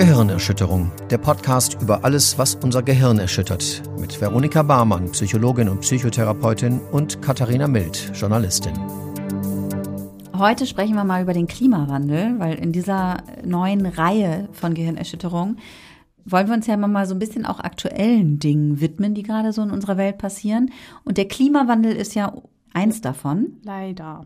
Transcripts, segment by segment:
Gehirnerschütterung, der Podcast über alles, was unser Gehirn erschüttert, mit Veronika Barmann, Psychologin und Psychotherapeutin und Katharina Mild, Journalistin. Heute sprechen wir mal über den Klimawandel, weil in dieser neuen Reihe von Gehirnerschütterungen wollen wir uns ja mal so ein bisschen auch aktuellen Dingen widmen, die gerade so in unserer Welt passieren. Und der Klimawandel ist ja eins davon. Leider.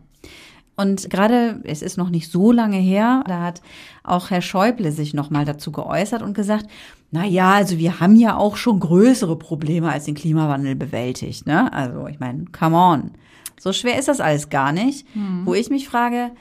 Und gerade, es ist noch nicht so lange her, da hat auch Herr Schäuble sich nochmal dazu geäußert und gesagt, na ja, also wir haben ja auch schon größere Probleme als den Klimawandel bewältigt, ne? Also, ich meine, come on. So schwer ist das alles gar nicht. Hm. Wo ich mich frage,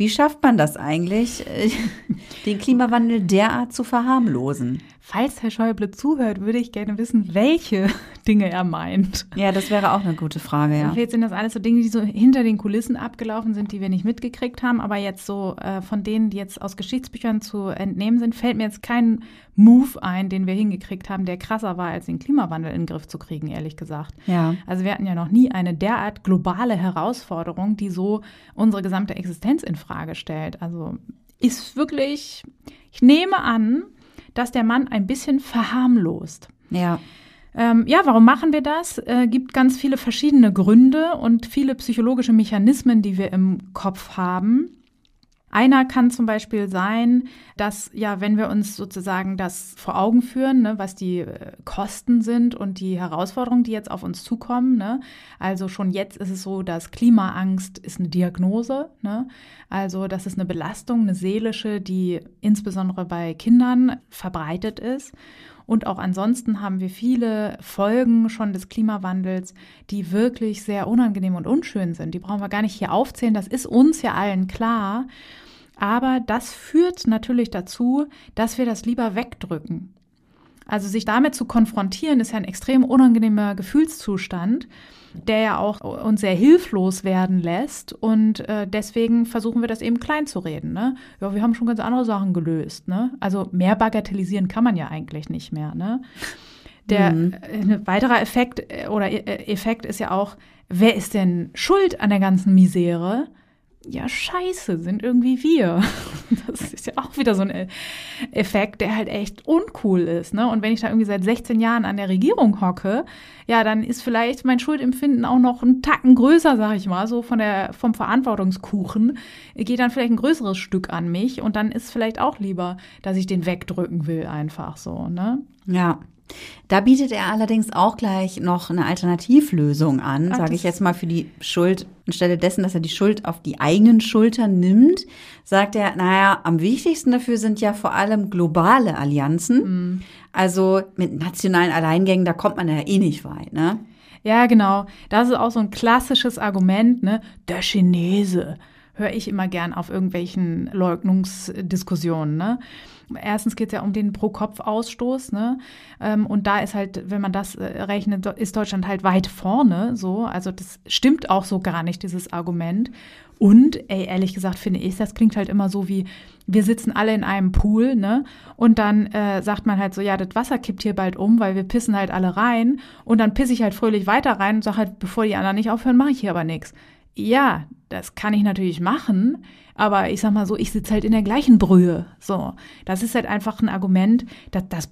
wie schafft man das eigentlich, äh, den Klimawandel derart zu verharmlosen? Falls Herr Schäuble zuhört, würde ich gerne wissen, welche Dinge er meint. Ja, das wäre auch eine gute Frage, ja. Vielleicht sind das alles so Dinge, die so hinter den Kulissen abgelaufen sind, die wir nicht mitgekriegt haben. Aber jetzt so äh, von denen, die jetzt aus Geschichtsbüchern zu entnehmen sind, fällt mir jetzt kein Move ein, den wir hingekriegt haben, der krasser war, als den Klimawandel in den Griff zu kriegen, ehrlich gesagt. Ja. Also wir hatten ja noch nie eine derart globale Herausforderung, die so unsere gesamte Existenz in Frage stellt. Also ist wirklich, ich nehme an, dass der Mann ein bisschen verharmlost. Ja. Ähm, ja, warum machen wir das? Äh, gibt ganz viele verschiedene Gründe und viele psychologische Mechanismen, die wir im Kopf haben. Einer kann zum Beispiel sein, dass ja, wenn wir uns sozusagen das vor Augen führen, ne, was die äh, Kosten sind und die Herausforderungen, die jetzt auf uns zukommen. Ne, also schon jetzt ist es so, dass Klimaangst ist eine Diagnose. Ne, also das ist eine Belastung, eine seelische, die insbesondere bei Kindern verbreitet ist. Und auch ansonsten haben wir viele Folgen schon des Klimawandels, die wirklich sehr unangenehm und unschön sind. Die brauchen wir gar nicht hier aufzählen. Das ist uns ja allen klar. Aber das führt natürlich dazu, dass wir das lieber wegdrücken. Also sich damit zu konfrontieren, ist ja ein extrem unangenehmer Gefühlszustand der ja auch uns sehr hilflos werden lässt. Und äh, deswegen versuchen wir das eben klein zu reden. Ne? Ja, wir haben schon ganz andere Sachen gelöst. Ne? Also mehr bagatellisieren kann man ja eigentlich nicht mehr. Ne? Der mhm. äh, weiterer Effekt äh, oder äh, Effekt ist ja auch, wer ist denn schuld an der ganzen Misere? Ja, scheiße, sind irgendwie wir. Das ist ja auch wieder so ein Effekt, der halt echt uncool ist. Ne? Und wenn ich da irgendwie seit 16 Jahren an der Regierung hocke, ja, dann ist vielleicht mein Schuldempfinden auch noch ein Tacken größer, sag ich mal, so von der, vom Verantwortungskuchen, geht dann vielleicht ein größeres Stück an mich und dann ist vielleicht auch lieber, dass ich den wegdrücken will, einfach so, ne? Ja. Da bietet er allerdings auch gleich noch eine Alternativlösung an, sage ich jetzt mal für die Schuld. Anstelle dessen, dass er die Schuld auf die eigenen Schultern nimmt, sagt er, naja, am wichtigsten dafür sind ja vor allem globale Allianzen. Mhm. Also mit nationalen Alleingängen, da kommt man ja eh nicht weit, ne? Ja, genau. Das ist auch so ein klassisches Argument, ne? Der Chinese höre ich immer gern auf irgendwelchen Leugnungsdiskussionen, ne? Erstens geht es ja um den Pro-Kopf-Ausstoß, ne? Ähm, und da ist halt, wenn man das äh, rechnet, ist Deutschland halt weit vorne, so. Also das stimmt auch so gar nicht, dieses Argument. Und, ey, ehrlich gesagt, finde ich, das klingt halt immer so wie, wir sitzen alle in einem Pool, ne? Und dann äh, sagt man halt so, ja, das Wasser kippt hier bald um, weil wir pissen halt alle rein. Und dann pisse ich halt fröhlich weiter rein und sage halt, bevor die anderen nicht aufhören, mache ich hier aber nichts. Ja, das kann ich natürlich machen, aber ich sag mal so, ich sitze halt in der gleichen Brühe. So, das ist halt einfach ein Argument, dass das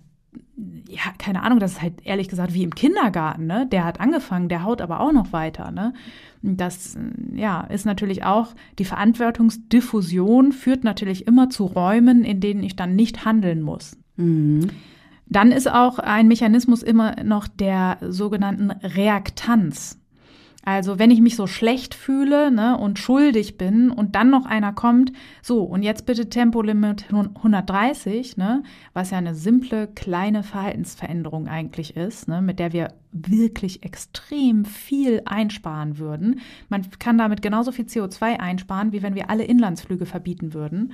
ja, keine Ahnung, das ist halt ehrlich gesagt wie im Kindergarten, ne? Der hat angefangen, der haut aber auch noch weiter, ne? Das, ja, ist natürlich auch, die Verantwortungsdiffusion führt natürlich immer zu Räumen, in denen ich dann nicht handeln muss. Mhm. Dann ist auch ein Mechanismus immer noch der sogenannten Reaktanz. Also wenn ich mich so schlecht fühle ne, und schuldig bin und dann noch einer kommt, so und jetzt bitte Tempolimit 130, ne, was ja eine simple kleine Verhaltensveränderung eigentlich ist, ne, mit der wir wirklich extrem viel einsparen würden. Man kann damit genauso viel CO2 einsparen, wie wenn wir alle Inlandsflüge verbieten würden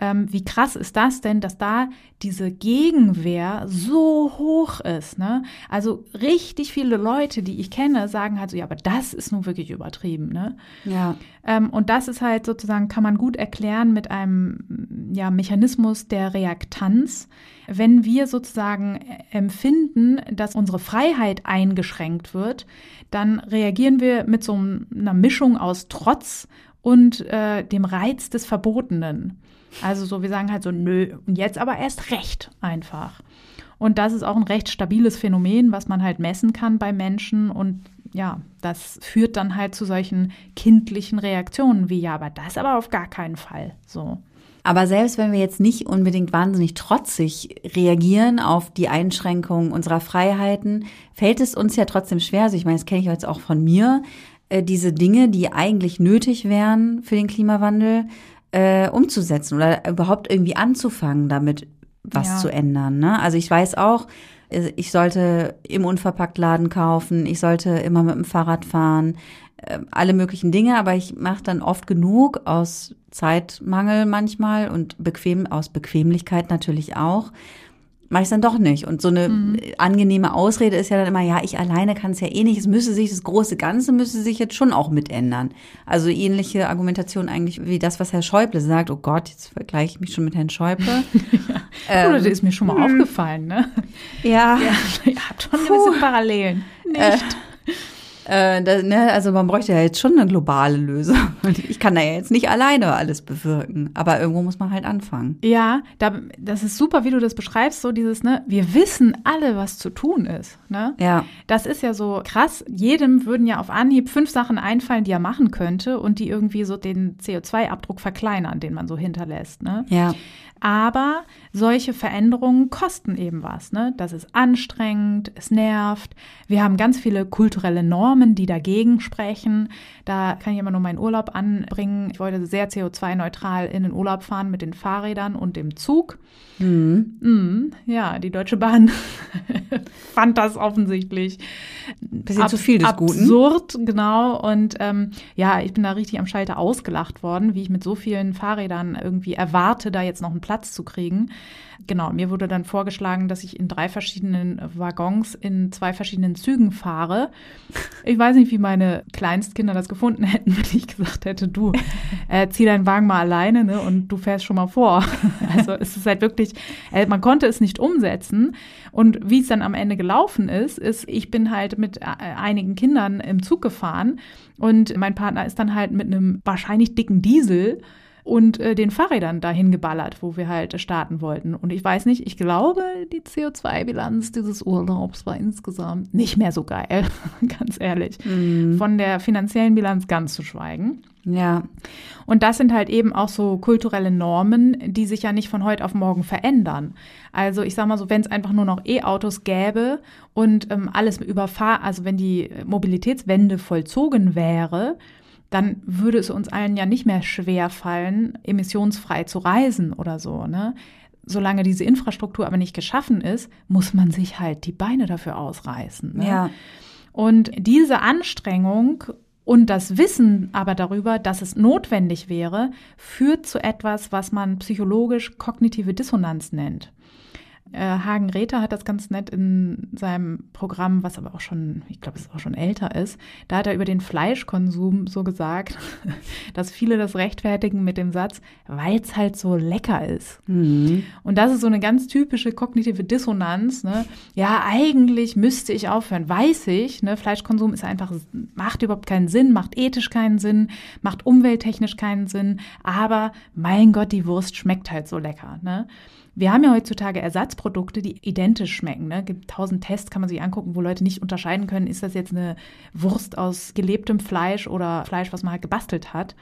ähm, wie krass ist das denn, dass da diese Gegenwehr so hoch ist. Ne? Also richtig viele Leute, die ich kenne, sagen halt so, ja, aber das ist nun wirklich übertrieben. Ne? Ja. Ähm, und das ist halt sozusagen, kann man gut erklären mit einem ja, Mechanismus der Reaktanz. Wenn wir sozusagen empfinden, dass unsere Freiheit eingeschränkt wird, dann reagieren wir mit so einer Mischung aus Trotz und äh, dem Reiz des Verbotenen. Also so, wir sagen halt so, nö, und jetzt aber erst recht einfach. Und das ist auch ein recht stabiles Phänomen, was man halt messen kann bei Menschen. Und ja, das führt dann halt zu solchen kindlichen Reaktionen wie, ja, aber das aber auf gar keinen Fall. So. Aber selbst wenn wir jetzt nicht unbedingt wahnsinnig trotzig reagieren auf die Einschränkung unserer Freiheiten, fällt es uns ja trotzdem schwer. Also ich meine, das kenne ich jetzt auch von mir, äh, diese Dinge, die eigentlich nötig wären für den Klimawandel, äh, umzusetzen oder überhaupt irgendwie anzufangen, damit was ja. zu ändern. Ne? Also ich weiß auch, äh, ich sollte im Unverpacktladen kaufen, ich sollte immer mit dem Fahrrad fahren, äh, alle möglichen Dinge, aber ich mache dann oft genug aus Zeitmangel manchmal und bequem aus Bequemlichkeit natürlich auch mache ich dann doch nicht. Und so eine mhm. angenehme Ausrede ist ja dann immer, ja, ich alleine kann es ja eh nicht. Es müsste sich, das große Ganze müsste sich jetzt schon auch mitändern. Also ähnliche Argumentation eigentlich wie das, was Herr Schäuble sagt. Oh Gott, jetzt vergleiche ich mich schon mit Herrn Schäuble. ja. ähm, das ist mir schon mal mh. aufgefallen, ne? Ja. ja. Ihr habt schon gewisse Parallelen. Nicht? Äh, äh, da, ne, also man bräuchte ja jetzt schon eine globale Lösung. Und ich kann da ja jetzt nicht alleine alles bewirken. Aber irgendwo muss man halt anfangen. Ja, da, das ist super, wie du das beschreibst, so dieses, ne, wir wissen alle, was zu tun ist. Ne? Ja. Das ist ja so krass. Jedem würden ja auf Anhieb fünf Sachen einfallen, die er machen könnte und die irgendwie so den CO2-Abdruck verkleinern, den man so hinterlässt. Ne? Ja. Aber solche Veränderungen kosten eben was. Ne? Das ist anstrengend, es nervt. Wir haben ganz viele kulturelle Normen, die dagegen sprechen. Da kann ich immer nur meinen Urlaub anbringen. Ich wollte sehr CO2-neutral in den Urlaub fahren mit den Fahrrädern und dem Zug. Mhm. Mhm, ja, die Deutsche Bahn fand das offensichtlich bisschen ab, zu viel des absurd, Guten. genau. Und ähm, ja, ich bin da richtig am Schalter ausgelacht worden, wie ich mit so vielen Fahrrädern irgendwie erwarte, da jetzt noch einen Platz zu kriegen. Genau, mir wurde dann vorgeschlagen, dass ich in drei verschiedenen Waggons in zwei verschiedenen Zügen fahre. Ich weiß nicht, wie meine Kleinstkinder das gefunden hätten, wenn ich gesagt hätte, du äh, zieh deinen Wagen mal alleine ne, und du fährst schon mal vor. Also es ist halt wirklich, äh, man konnte es nicht umsetzen. Und wie es dann am Ende gelaufen ist, ist, ich bin halt mit äh, einigen Kindern im Zug gefahren und mein Partner ist dann halt mit einem wahrscheinlich dicken Diesel und äh, den Fahrrädern dahin geballert, wo wir halt starten wollten. Und ich weiß nicht, ich glaube, die CO2-Bilanz dieses Urlaubs war insgesamt nicht mehr so geil, ganz ehrlich. Mhm. Von der finanziellen Bilanz ganz zu schweigen. Ja. Und das sind halt eben auch so kulturelle Normen, die sich ja nicht von heute auf morgen verändern. Also ich sag mal so, wenn es einfach nur noch E-Autos gäbe und ähm, alles überfahr, also wenn die Mobilitätswende vollzogen wäre, dann würde es uns allen ja nicht mehr schwer fallen, emissionsfrei zu reisen oder so, ne? Solange diese Infrastruktur aber nicht geschaffen ist, muss man sich halt die Beine dafür ausreißen. Ne? Ja. Und diese Anstrengung und das Wissen aber darüber, dass es notwendig wäre, führt zu etwas, was man psychologisch kognitive Dissonanz nennt. Äh, Hagen Räther hat das ganz nett in seinem Programm, was aber auch schon, ich glaube, es auch schon älter ist. Da hat er über den Fleischkonsum so gesagt, dass viele das rechtfertigen mit dem Satz, weil es halt so lecker ist. Mhm. Und das ist so eine ganz typische kognitive Dissonanz. Ne? Ja, eigentlich müsste ich aufhören, weiß ich. Ne? Fleischkonsum ist einfach, macht überhaupt keinen Sinn, macht ethisch keinen Sinn, macht umwelttechnisch keinen Sinn. Aber mein Gott, die Wurst schmeckt halt so lecker. Ne? Wir haben ja heutzutage Ersatzprodukte, die identisch schmecken. Ne? Gibt tausend Tests, kann man sich angucken, wo Leute nicht unterscheiden können, ist das jetzt eine Wurst aus gelebtem Fleisch oder Fleisch, was man halt gebastelt hat.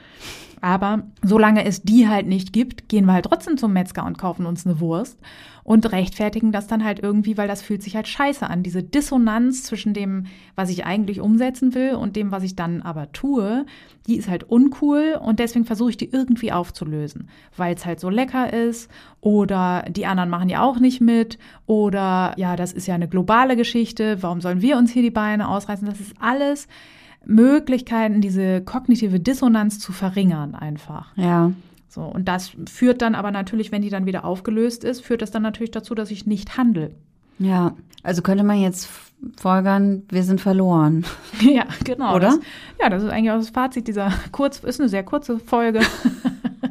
Aber solange es die halt nicht gibt, gehen wir halt trotzdem zum Metzger und kaufen uns eine Wurst und rechtfertigen das dann halt irgendwie, weil das fühlt sich halt scheiße an. Diese Dissonanz zwischen dem, was ich eigentlich umsetzen will und dem, was ich dann aber tue, die ist halt uncool und deswegen versuche ich die irgendwie aufzulösen, weil es halt so lecker ist oder die anderen machen ja auch nicht mit oder ja, das ist ja eine globale Geschichte, warum sollen wir uns hier die Beine ausreißen? Das ist alles Möglichkeiten, diese kognitive Dissonanz zu verringern einfach. Ja. So, und das führt dann aber natürlich, wenn die dann wieder aufgelöst ist, führt das dann natürlich dazu, dass ich nicht handle. Ja, also könnte man jetzt folgern, wir sind verloren. Ja, genau. Oder? Das, ja, das ist eigentlich auch das Fazit dieser kurz, ist eine sehr kurze Folge.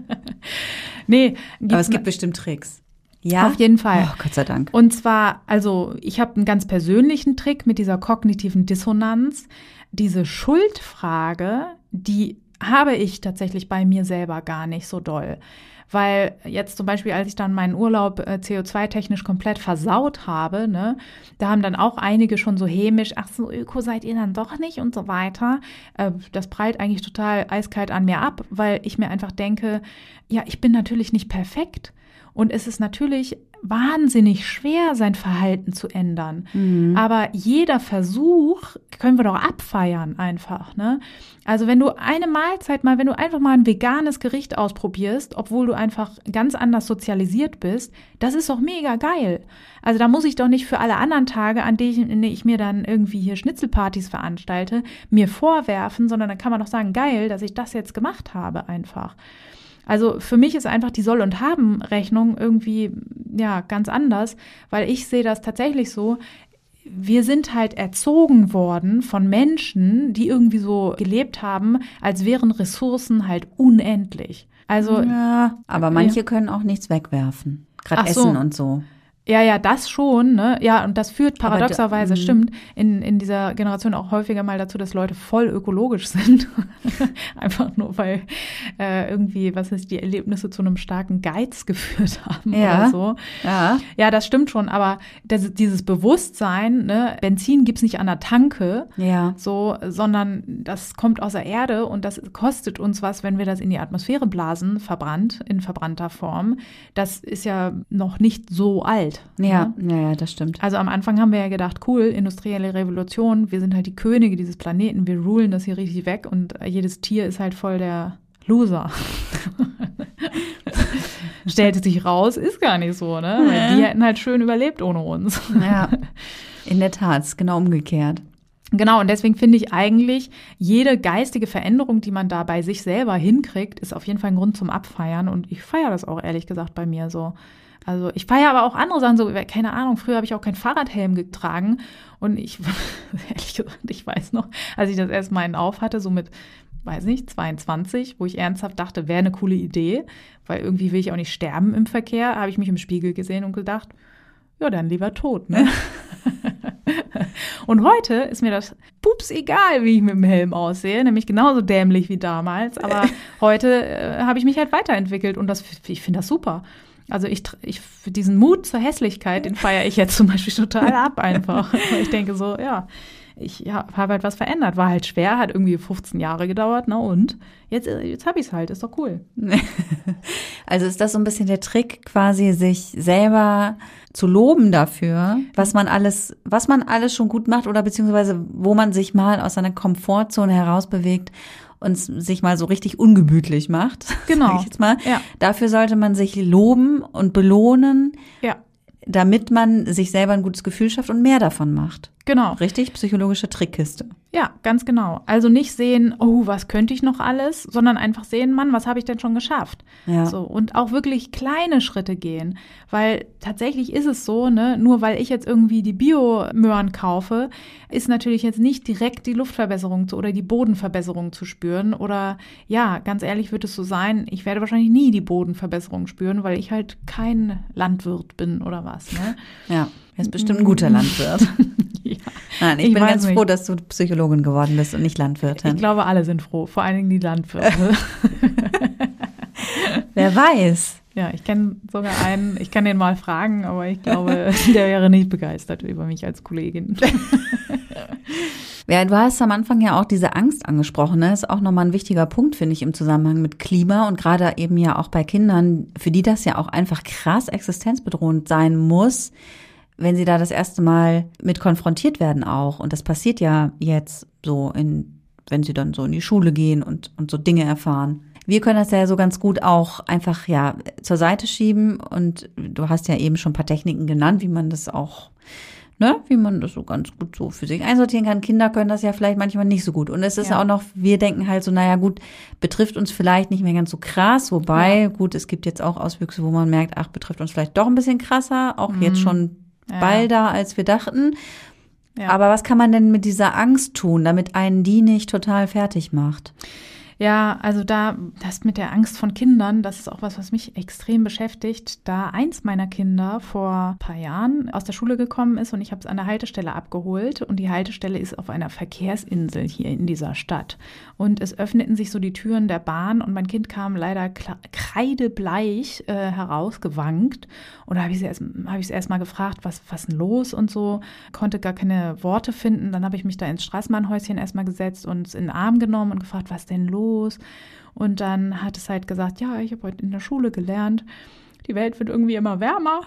nee. Aber es gibt bestimmt Tricks. Ja. Auf jeden Fall. Oh, Gott sei Dank. Und zwar, also ich habe einen ganz persönlichen Trick mit dieser kognitiven Dissonanz. Diese Schuldfrage, die habe ich tatsächlich bei mir selber gar nicht so doll. Weil jetzt zum Beispiel, als ich dann meinen Urlaub äh, CO2-technisch komplett versaut habe, ne, da haben dann auch einige schon so hämisch, ach so, Öko seid ihr dann doch nicht und so weiter. Äh, das prallt eigentlich total eiskalt an mir ab, weil ich mir einfach denke, ja, ich bin natürlich nicht perfekt. Und es ist natürlich wahnsinnig schwer, sein Verhalten zu ändern. Mhm. Aber jeder Versuch können wir doch abfeiern einfach. Ne? Also wenn du eine Mahlzeit mal, wenn du einfach mal ein veganes Gericht ausprobierst, obwohl du einfach ganz anders sozialisiert bist, das ist doch mega geil. Also da muss ich doch nicht für alle anderen Tage, an denen ich, ich mir dann irgendwie hier Schnitzelpartys veranstalte, mir vorwerfen, sondern dann kann man doch sagen, geil, dass ich das jetzt gemacht habe einfach. Also für mich ist einfach die Soll- und Haben-Rechnung irgendwie ja ganz anders, weil ich sehe das tatsächlich so. Wir sind halt erzogen worden von Menschen, die irgendwie so gelebt haben, als wären Ressourcen halt unendlich. Also ja, aber manche ja. können auch nichts wegwerfen, gerade Essen so. und so. Ja, ja, das schon, ne? Ja, und das führt paradoxerweise, da, mhm. stimmt, in, in dieser Generation auch häufiger mal dazu, dass Leute voll ökologisch sind. Einfach nur, weil äh, irgendwie, was ist, die Erlebnisse zu einem starken Geiz geführt haben ja. oder so. Ja. ja, das stimmt schon, aber das, dieses Bewusstsein, ne, Benzin gibt's nicht an der Tanke, ja. so, sondern das kommt aus der Erde und das kostet uns was, wenn wir das in die Atmosphäre blasen, verbrannt, in verbrannter Form. Das ist ja noch nicht so alt. Ja, ja, ja, das stimmt. Also am Anfang haben wir ja gedacht, cool, industrielle Revolution, wir sind halt die Könige dieses Planeten, wir rulen das hier richtig weg und jedes Tier ist halt voll der Loser. Stellte sich raus, ist gar nicht so, ne? Weil die hätten halt schön überlebt ohne uns. Ja, in der Tat, genau umgekehrt. Genau, und deswegen finde ich eigentlich, jede geistige Veränderung, die man da bei sich selber hinkriegt, ist auf jeden Fall ein Grund zum Abfeiern. Und ich feiere das auch ehrlich gesagt bei mir so. Also ich feiere aber auch andere Sachen, so, keine Ahnung, früher habe ich auch keinen Fahrradhelm getragen und ich, ehrlich gesagt, ich weiß noch, als ich das erst mal auf hatte, so mit, weiß nicht, 22, wo ich ernsthaft dachte, wäre eine coole Idee, weil irgendwie will ich auch nicht sterben im Verkehr, habe ich mich im Spiegel gesehen und gedacht, ja, dann lieber tot, ne? und heute ist mir das pups egal, wie ich mit dem Helm aussehe, nämlich genauso dämlich wie damals, aber heute äh, habe ich mich halt weiterentwickelt und das, ich finde das super. Also ich, ich diesen Mut zur Hässlichkeit, den feiere ich jetzt zum Beispiel total ab einfach. Ich denke so, ja, ich ja, habe halt was verändert. War halt schwer, hat irgendwie 15 Jahre gedauert, na und? Jetzt, jetzt habe ich es halt, ist doch cool. Also ist das so ein bisschen der Trick, quasi sich selber zu loben dafür, was man alles, was man alles schon gut macht oder beziehungsweise wo man sich mal aus seiner Komfortzone herausbewegt und sich mal so richtig ungemütlich macht. Genau. jetzt mal. Ja. Dafür sollte man sich loben und belohnen. Ja. Damit man sich selber ein gutes Gefühl schafft und mehr davon macht. Genau. Richtig psychologische Trickkiste. Ja, ganz genau. Also nicht sehen, oh, was könnte ich noch alles, sondern einfach sehen, Mann, was habe ich denn schon geschafft? Ja. So und auch wirklich kleine Schritte gehen, weil tatsächlich ist es so, ne, nur weil ich jetzt irgendwie die Biomöhren kaufe, ist natürlich jetzt nicht direkt die Luftverbesserung zu, oder die Bodenverbesserung zu spüren oder ja, ganz ehrlich wird es so sein, ich werde wahrscheinlich nie die Bodenverbesserung spüren, weil ich halt kein Landwirt bin oder was, ne? Ja. Er ist bestimmt ein guter Landwirt. ja. Nein, ich, ich bin ganz nicht. froh, dass du Psychologin geworden bist und nicht Landwirtin. Ich glaube, alle sind froh, vor allen Dingen die Landwirte. Wer weiß. Ja, ich kenne sogar einen, ich kann den mal fragen, aber ich glaube, der wäre nicht begeistert über mich als Kollegin. Ja, du hast am Anfang ja auch diese Angst angesprochen. Ne? Das ist auch nochmal ein wichtiger Punkt, finde ich, im Zusammenhang mit Klima und gerade eben ja auch bei Kindern, für die das ja auch einfach krass existenzbedrohend sein muss, wenn sie da das erste Mal mit konfrontiert werden auch. Und das passiert ja jetzt so in, wenn sie dann so in die Schule gehen und, und so Dinge erfahren. Wir können das ja so ganz gut auch einfach ja zur Seite schieben und du hast ja eben schon ein paar Techniken genannt, wie man das auch, ne, wie man das so ganz gut so für sich einsortieren kann. Kinder können das ja vielleicht manchmal nicht so gut. Und es ist ja. auch noch, wir denken halt so, naja gut, betrifft uns vielleicht nicht mehr ganz so krass, wobei, ja. gut, es gibt jetzt auch Auswüchse, wo man merkt, ach, betrifft uns vielleicht doch ein bisschen krasser, auch mhm. jetzt schon ja. balder, als wir dachten. Ja. Aber was kann man denn mit dieser Angst tun, damit einen die nicht total fertig macht? Ja, also da, das mit der Angst von Kindern, das ist auch was, was mich extrem beschäftigt. Da eins meiner Kinder vor ein paar Jahren aus der Schule gekommen ist und ich habe es an der Haltestelle abgeholt und die Haltestelle ist auf einer Verkehrsinsel hier in dieser Stadt. Und es öffneten sich so die Türen der Bahn und mein Kind kam leider kreidebleich äh, herausgewankt. Und da habe ich es hab erst mal gefragt, was, was denn los und so, konnte gar keine Worte finden. Dann habe ich mich da ins Straßenbahnhäuschen erstmal gesetzt und es in den Arm genommen und gefragt, was denn los? Los. Und dann hat es halt gesagt, ja, ich habe heute in der Schule gelernt, die Welt wird irgendwie immer wärmer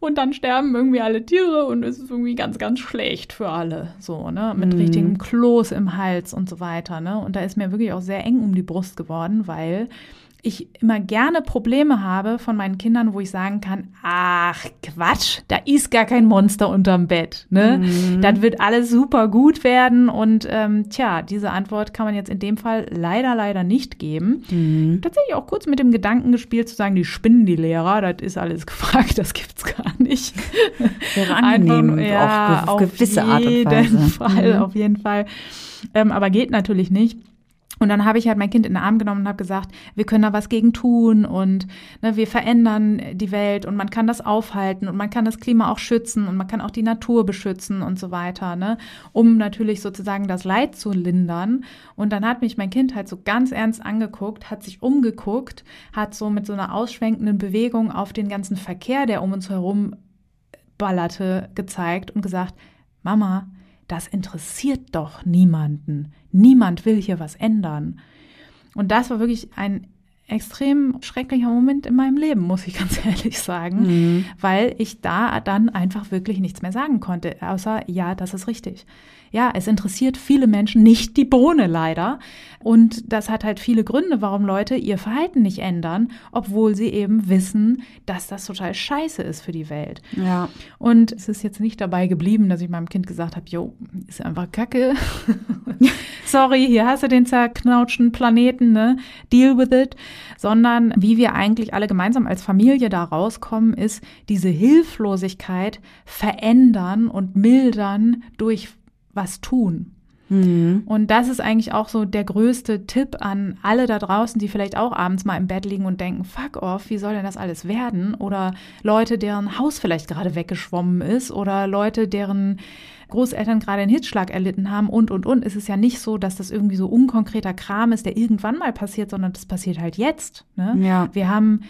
und dann sterben irgendwie alle Tiere und es ist irgendwie ganz, ganz schlecht für alle. So, ne? Mit mhm. richtigem Kloß im Hals und so weiter. Ne? Und da ist mir wirklich auch sehr eng um die Brust geworden, weil ich immer gerne Probleme habe von meinen Kindern, wo ich sagen kann, ach Quatsch, da ist gar kein Monster unterm Bett. Ne? Mhm. Das wird alles super gut werden. Und ähm, tja, diese Antwort kann man jetzt in dem Fall leider, leider nicht geben. Mhm. Tatsächlich auch kurz mit dem Gedanken gespielt zu sagen, die spinnen die Lehrer, das ist alles gefragt, das gibt's gar nicht. Wäre angenehm, Einfach, ja, auf gewisse Art und Weise. Auf jeden Fall, mhm. auf jeden Fall. Ähm, aber geht natürlich nicht. Und dann habe ich halt mein Kind in den Arm genommen und habe gesagt, wir können da was gegen tun und ne, wir verändern die Welt und man kann das aufhalten und man kann das Klima auch schützen und man kann auch die Natur beschützen und so weiter, ne, um natürlich sozusagen das Leid zu lindern. Und dann hat mich mein Kind halt so ganz ernst angeguckt, hat sich umgeguckt, hat so mit so einer ausschwenkenden Bewegung auf den ganzen Verkehr, der um uns herum ballerte, gezeigt und gesagt, Mama, das interessiert doch niemanden. Niemand will hier was ändern. Und das war wirklich ein extrem schrecklicher Moment in meinem Leben, muss ich ganz ehrlich sagen, mhm. weil ich da dann einfach wirklich nichts mehr sagen konnte, außer ja, das ist richtig ja, es interessiert viele Menschen nicht die Bohne leider. Und das hat halt viele Gründe, warum Leute ihr Verhalten nicht ändern, obwohl sie eben wissen, dass das total scheiße ist für die Welt. Ja. Und es ist jetzt nicht dabei geblieben, dass ich meinem Kind gesagt habe, jo, ist einfach Kacke. Sorry, hier hast du den zerknautschten Planeten, ne? Deal with it. Sondern wie wir eigentlich alle gemeinsam als Familie da rauskommen, ist diese Hilflosigkeit verändern und mildern durch was tun. Mhm. Und das ist eigentlich auch so der größte Tipp an alle da draußen, die vielleicht auch abends mal im Bett liegen und denken, fuck off, wie soll denn das alles werden? Oder Leute, deren Haus vielleicht gerade weggeschwommen ist oder Leute, deren Großeltern gerade einen Hitzschlag erlitten haben und, und, und. Es ist ja nicht so, dass das irgendwie so unkonkreter Kram ist, der irgendwann mal passiert, sondern das passiert halt jetzt. Ne? Ja. Wir haben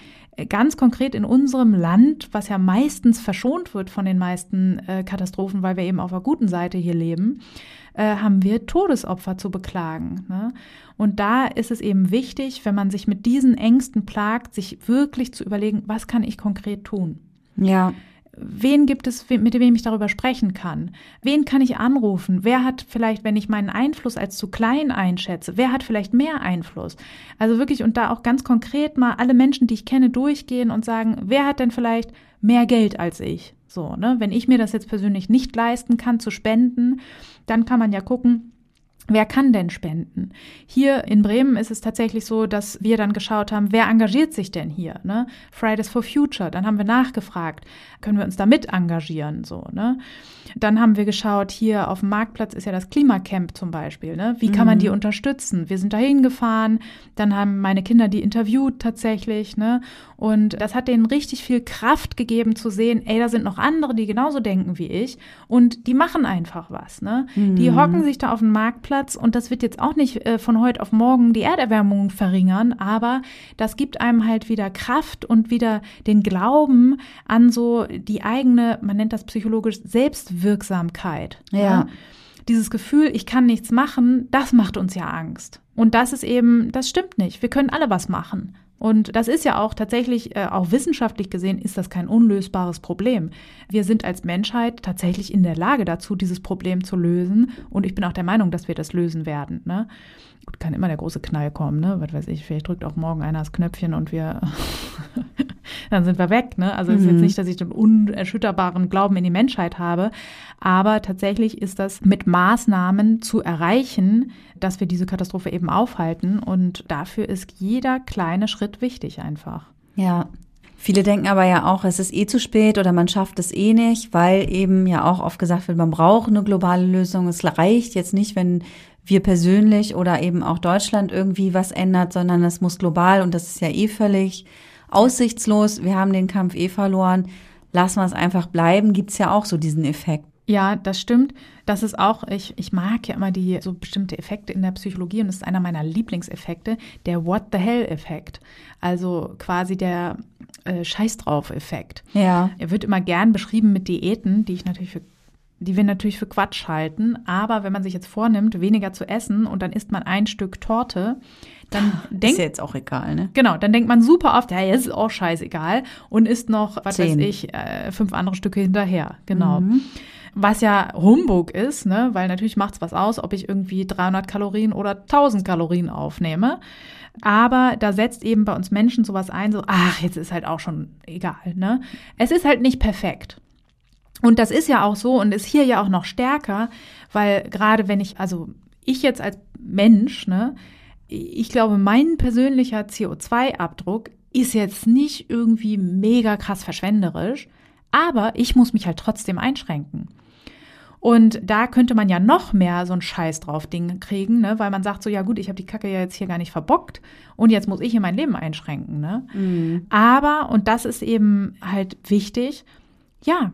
ganz konkret in unserem Land, was ja meistens verschont wird von den meisten äh, Katastrophen, weil wir eben auf der guten Seite hier leben, äh, haben wir Todesopfer zu beklagen. Ne? Und da ist es eben wichtig, wenn man sich mit diesen Ängsten plagt, sich wirklich zu überlegen, was kann ich konkret tun? Ja wen gibt es, mit wem ich darüber sprechen kann? Wen kann ich anrufen? Wer hat vielleicht, wenn ich meinen Einfluss als zu klein einschätze, wer hat vielleicht mehr Einfluss? Also wirklich und da auch ganz konkret mal alle Menschen, die ich kenne, durchgehen und sagen, wer hat denn vielleicht mehr Geld als ich? So, ne? Wenn ich mir das jetzt persönlich nicht leisten kann zu spenden, dann kann man ja gucken, Wer kann denn spenden? Hier in Bremen ist es tatsächlich so, dass wir dann geschaut haben, wer engagiert sich denn hier? Ne? Fridays for Future. Dann haben wir nachgefragt, können wir uns da mit engagieren? So, ne? Dann haben wir geschaut, hier auf dem Marktplatz ist ja das Klimacamp zum Beispiel. Ne? Wie kann man die mhm. unterstützen? Wir sind da hingefahren, dann haben meine Kinder die interviewt tatsächlich. Ne? Und das hat denen richtig viel Kraft gegeben zu sehen, ey, da sind noch andere, die genauso denken wie ich. Und die machen einfach was. Ne? Mhm. Die hocken sich da auf dem Marktplatz und das wird jetzt auch nicht äh, von heute auf morgen die Erderwärmung verringern, aber das gibt einem halt wieder Kraft und wieder den Glauben an so die eigene, man nennt das psychologisch Selbst Wirksamkeit. Ja. ja. Dieses Gefühl, ich kann nichts machen, das macht uns ja Angst. Und das ist eben, das stimmt nicht. Wir können alle was machen. Und das ist ja auch tatsächlich, äh, auch wissenschaftlich gesehen, ist das kein unlösbares Problem. Wir sind als Menschheit tatsächlich in der Lage dazu, dieses Problem zu lösen. Und ich bin auch der Meinung, dass wir das lösen werden. Ne? Gut, kann immer der große Knall kommen, ne? Was weiß ich, vielleicht drückt auch morgen einer das Knöpfchen und wir dann sind wir weg. Ne? Also es mhm. ist jetzt mhm. nicht, dass ich den unerschütterbaren Glauben in die Menschheit habe, aber tatsächlich ist das mit Maßnahmen zu erreichen, dass wir diese Katastrophe eben aufhalten und dafür ist jeder kleine Schritt wichtig einfach. Ja, Viele denken aber ja auch, es ist eh zu spät oder man schafft es eh nicht, weil eben ja auch oft gesagt wird, man braucht eine globale Lösung. Es reicht jetzt nicht, wenn wir persönlich oder eben auch Deutschland irgendwie was ändert, sondern es muss global und das ist ja eh völlig aussichtslos. Wir haben den Kampf eh verloren. Lassen wir es einfach bleiben, gibt's ja auch so diesen Effekt. Ja, das stimmt. Das ist auch, ich, ich mag ja immer die so bestimmte Effekte in der Psychologie und das ist einer meiner Lieblingseffekte, der What the hell-Effekt. Also quasi der äh, Scheiß drauf-Effekt. Ja. Er wird immer gern beschrieben mit Diäten, die ich natürlich für die wir natürlich für Quatsch halten. Aber wenn man sich jetzt vornimmt, weniger zu essen und dann isst man ein Stück Torte, dann denkt. Ist ja jetzt auch egal, ne? Genau, dann denkt man super oft, ja, jetzt ist auch scheißegal und isst noch, was Zehn. weiß ich, äh, fünf andere Stücke hinterher. Genau. Mhm. Was ja Humbug ist, ne? weil natürlich macht's was aus, ob ich irgendwie 300 Kalorien oder 1000 Kalorien aufnehme. Aber da setzt eben bei uns Menschen sowas ein, so, ach, jetzt ist halt auch schon egal. Ne? Es ist halt nicht perfekt. Und das ist ja auch so und ist hier ja auch noch stärker, weil gerade wenn ich, also ich jetzt als Mensch, ne, ich glaube, mein persönlicher CO2-Abdruck ist jetzt nicht irgendwie mega krass verschwenderisch, aber ich muss mich halt trotzdem einschränken. Und da könnte man ja noch mehr so ein Scheiß drauf Ding kriegen, ne? weil man sagt so, ja gut, ich habe die Kacke ja jetzt hier gar nicht verbockt und jetzt muss ich hier mein Leben einschränken. Ne? Aber, und das ist eben halt wichtig, ja,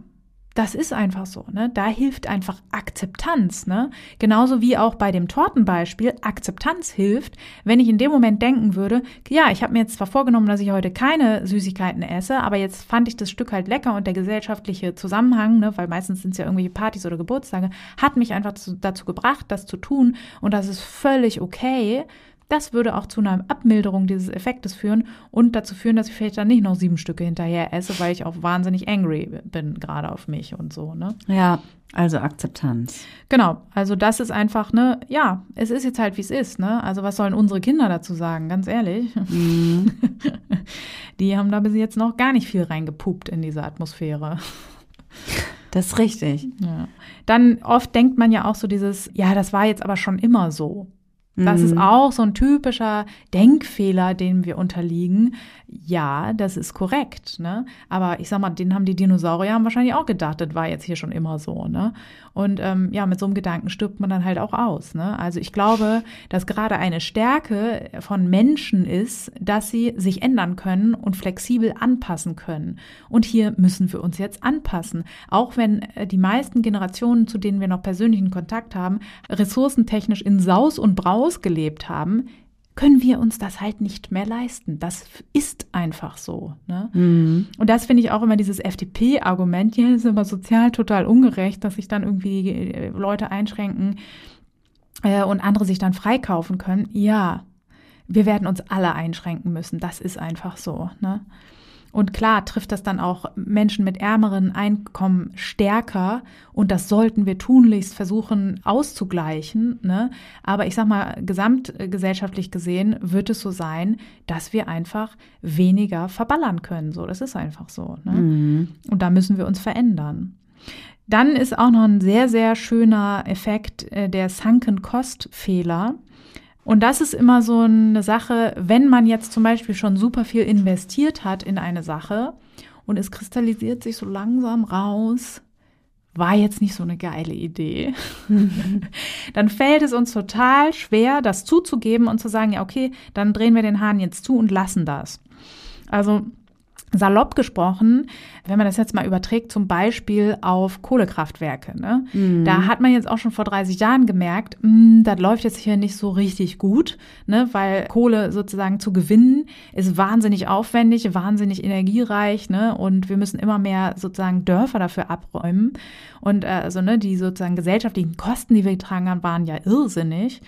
das ist einfach so, ne? Da hilft einfach Akzeptanz, ne? Genauso wie auch bei dem Tortenbeispiel Akzeptanz hilft, wenn ich in dem Moment denken würde, ja, ich habe mir jetzt zwar vorgenommen, dass ich heute keine Süßigkeiten esse, aber jetzt fand ich das Stück halt lecker und der gesellschaftliche Zusammenhang, ne, weil meistens sind es ja irgendwelche Partys oder Geburtstage, hat mich einfach zu, dazu gebracht, das zu tun und das ist völlig okay. Das würde auch zu einer Abmilderung dieses Effektes führen und dazu führen, dass ich vielleicht dann nicht noch sieben Stücke hinterher esse, weil ich auch wahnsinnig angry bin gerade auf mich und so, ne? Ja, also Akzeptanz. Genau, also das ist einfach, ne, ja, es ist jetzt halt, wie es ist, ne? Also was sollen unsere Kinder dazu sagen, ganz ehrlich? Die haben da bis jetzt noch gar nicht viel reingepupt in diese Atmosphäre. Das ist richtig. Ja. Dann oft denkt man ja auch so dieses, ja, das war jetzt aber schon immer so. Das ist auch so ein typischer Denkfehler, dem wir unterliegen. Ja, das ist korrekt, ne? Aber ich sag mal, den haben die Dinosaurier haben wahrscheinlich auch gedacht, das war jetzt hier schon immer so, ne? Und ähm, ja, mit so einem Gedanken stirbt man dann halt auch aus, ne? Also ich glaube, dass gerade eine Stärke von Menschen ist, dass sie sich ändern können und flexibel anpassen können. Und hier müssen wir uns jetzt anpassen. Auch wenn äh, die meisten Generationen, zu denen wir noch persönlichen Kontakt haben, ressourcentechnisch in Saus und Braus gelebt haben, können wir uns das halt nicht mehr leisten. Das ist einfach so. Ne? Und das finde ich auch immer dieses FDP-Argument, ja, ist aber sozial total ungerecht, dass sich dann irgendwie äh, Leute einschränken äh, und andere sich dann freikaufen können. Ja, wir werden uns alle einschränken müssen. Das ist einfach so. Ne? Und klar trifft das dann auch Menschen mit ärmeren Einkommen stärker und das sollten wir tunlichst versuchen auszugleichen. Ne? Aber ich sag mal, gesamtgesellschaftlich gesehen wird es so sein, dass wir einfach weniger verballern können. So, das ist einfach so. Ne? Und da müssen wir uns verändern. Dann ist auch noch ein sehr, sehr schöner Effekt äh, der Sunken Cost Fehler. Und das ist immer so eine Sache, wenn man jetzt zum Beispiel schon super viel investiert hat in eine Sache und es kristallisiert sich so langsam raus, war jetzt nicht so eine geile Idee, dann fällt es uns total schwer, das zuzugeben und zu sagen, ja, okay, dann drehen wir den Hahn jetzt zu und lassen das. Also salopp gesprochen, wenn man das jetzt mal überträgt, zum Beispiel auf Kohlekraftwerke. Ne? Da hat man jetzt auch schon vor 30 Jahren gemerkt, mh, das läuft jetzt hier nicht so richtig gut, ne? weil Kohle sozusagen zu gewinnen ist wahnsinnig aufwendig, wahnsinnig energiereich ne? und wir müssen immer mehr sozusagen Dörfer dafür abräumen. Und äh, also ne, die sozusagen gesellschaftlichen Kosten, die wir getragen haben, waren ja irrsinnig.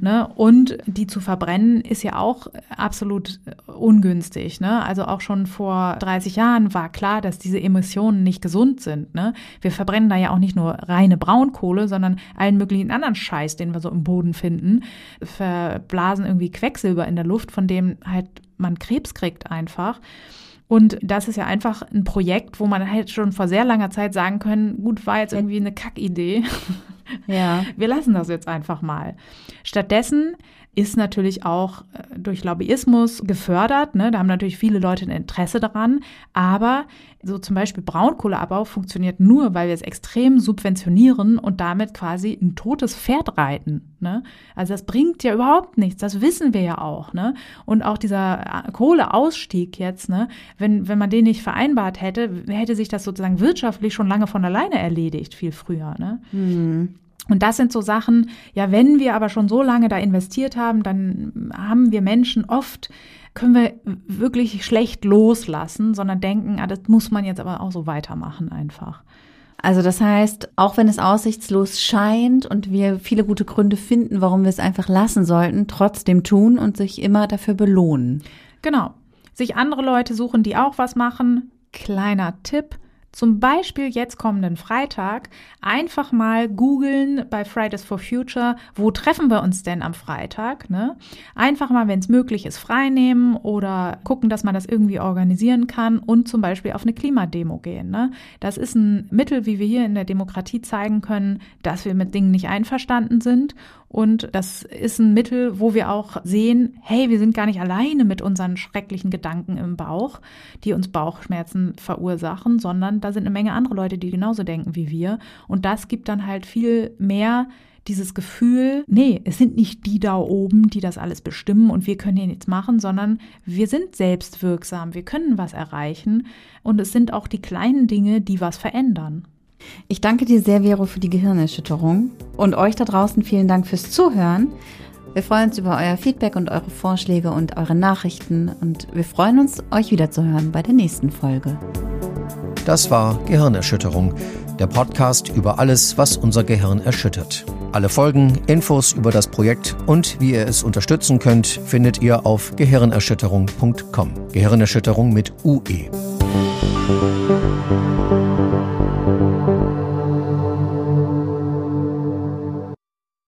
Ne? Und die zu verbrennen ist ja auch absolut ungünstig. Ne? Also auch schon vor 30 Jahren war klar, dass diese Emissionen nicht gesund sind. Ne? Wir verbrennen da ja auch nicht nur reine Braunkohle, sondern allen möglichen anderen Scheiß, den wir so im Boden finden. Verblasen irgendwie Quecksilber in der Luft, von dem halt man Krebs kriegt einfach. Und das ist ja einfach ein Projekt, wo man halt schon vor sehr langer Zeit sagen können, gut, war jetzt irgendwie eine Kackidee. Ja. Wir lassen das jetzt einfach mal. Stattdessen ist natürlich auch äh, durch Lobbyismus gefördert. Ne? Da haben natürlich viele Leute ein Interesse daran. Aber so zum Beispiel Braunkohleabbau funktioniert nur, weil wir es extrem subventionieren und damit quasi ein totes Pferd reiten. Ne? Also das bringt ja überhaupt nichts. Das wissen wir ja auch. Ne? Und auch dieser äh, Kohleausstieg jetzt, ne? wenn, wenn man den nicht vereinbart hätte, hätte sich das sozusagen wirtschaftlich schon lange von alleine erledigt, viel früher. Ne? Mhm. Und das sind so Sachen, ja, wenn wir aber schon so lange da investiert haben, dann haben wir Menschen oft, können wir wirklich schlecht loslassen, sondern denken, ah, das muss man jetzt aber auch so weitermachen einfach. Also das heißt, auch wenn es aussichtslos scheint und wir viele gute Gründe finden, warum wir es einfach lassen sollten, trotzdem tun und sich immer dafür belohnen. Genau. Sich andere Leute suchen, die auch was machen. Kleiner Tipp zum Beispiel jetzt kommenden Freitag einfach mal googeln bei Fridays for Future, wo treffen wir uns denn am Freitag? Ne? Einfach mal, wenn es möglich ist, freinehmen oder gucken, dass man das irgendwie organisieren kann und zum Beispiel auf eine Klimademo gehen. Ne? Das ist ein Mittel, wie wir hier in der Demokratie zeigen können, dass wir mit Dingen nicht einverstanden sind und das ist ein Mittel, wo wir auch sehen, hey, wir sind gar nicht alleine mit unseren schrecklichen Gedanken im Bauch, die uns Bauchschmerzen verursachen, sondern da sind eine Menge andere Leute, die genauso denken wie wir. Und das gibt dann halt viel mehr dieses Gefühl, nee, es sind nicht die da oben, die das alles bestimmen und wir können hier nichts machen, sondern wir sind selbstwirksam, wir können was erreichen und es sind auch die kleinen Dinge, die was verändern. Ich danke dir sehr, Vero, für die Gehirnerschütterung und euch da draußen vielen Dank fürs Zuhören. Wir freuen uns über euer Feedback und eure Vorschläge und eure Nachrichten und wir freuen uns, euch wiederzuhören bei der nächsten Folge. Das war Gehirnerschütterung, der Podcast über alles, was unser Gehirn erschüttert. Alle Folgen, Infos über das Projekt und wie ihr es unterstützen könnt, findet ihr auf gehirnerschütterung.com. Gehirnerschütterung mit UE.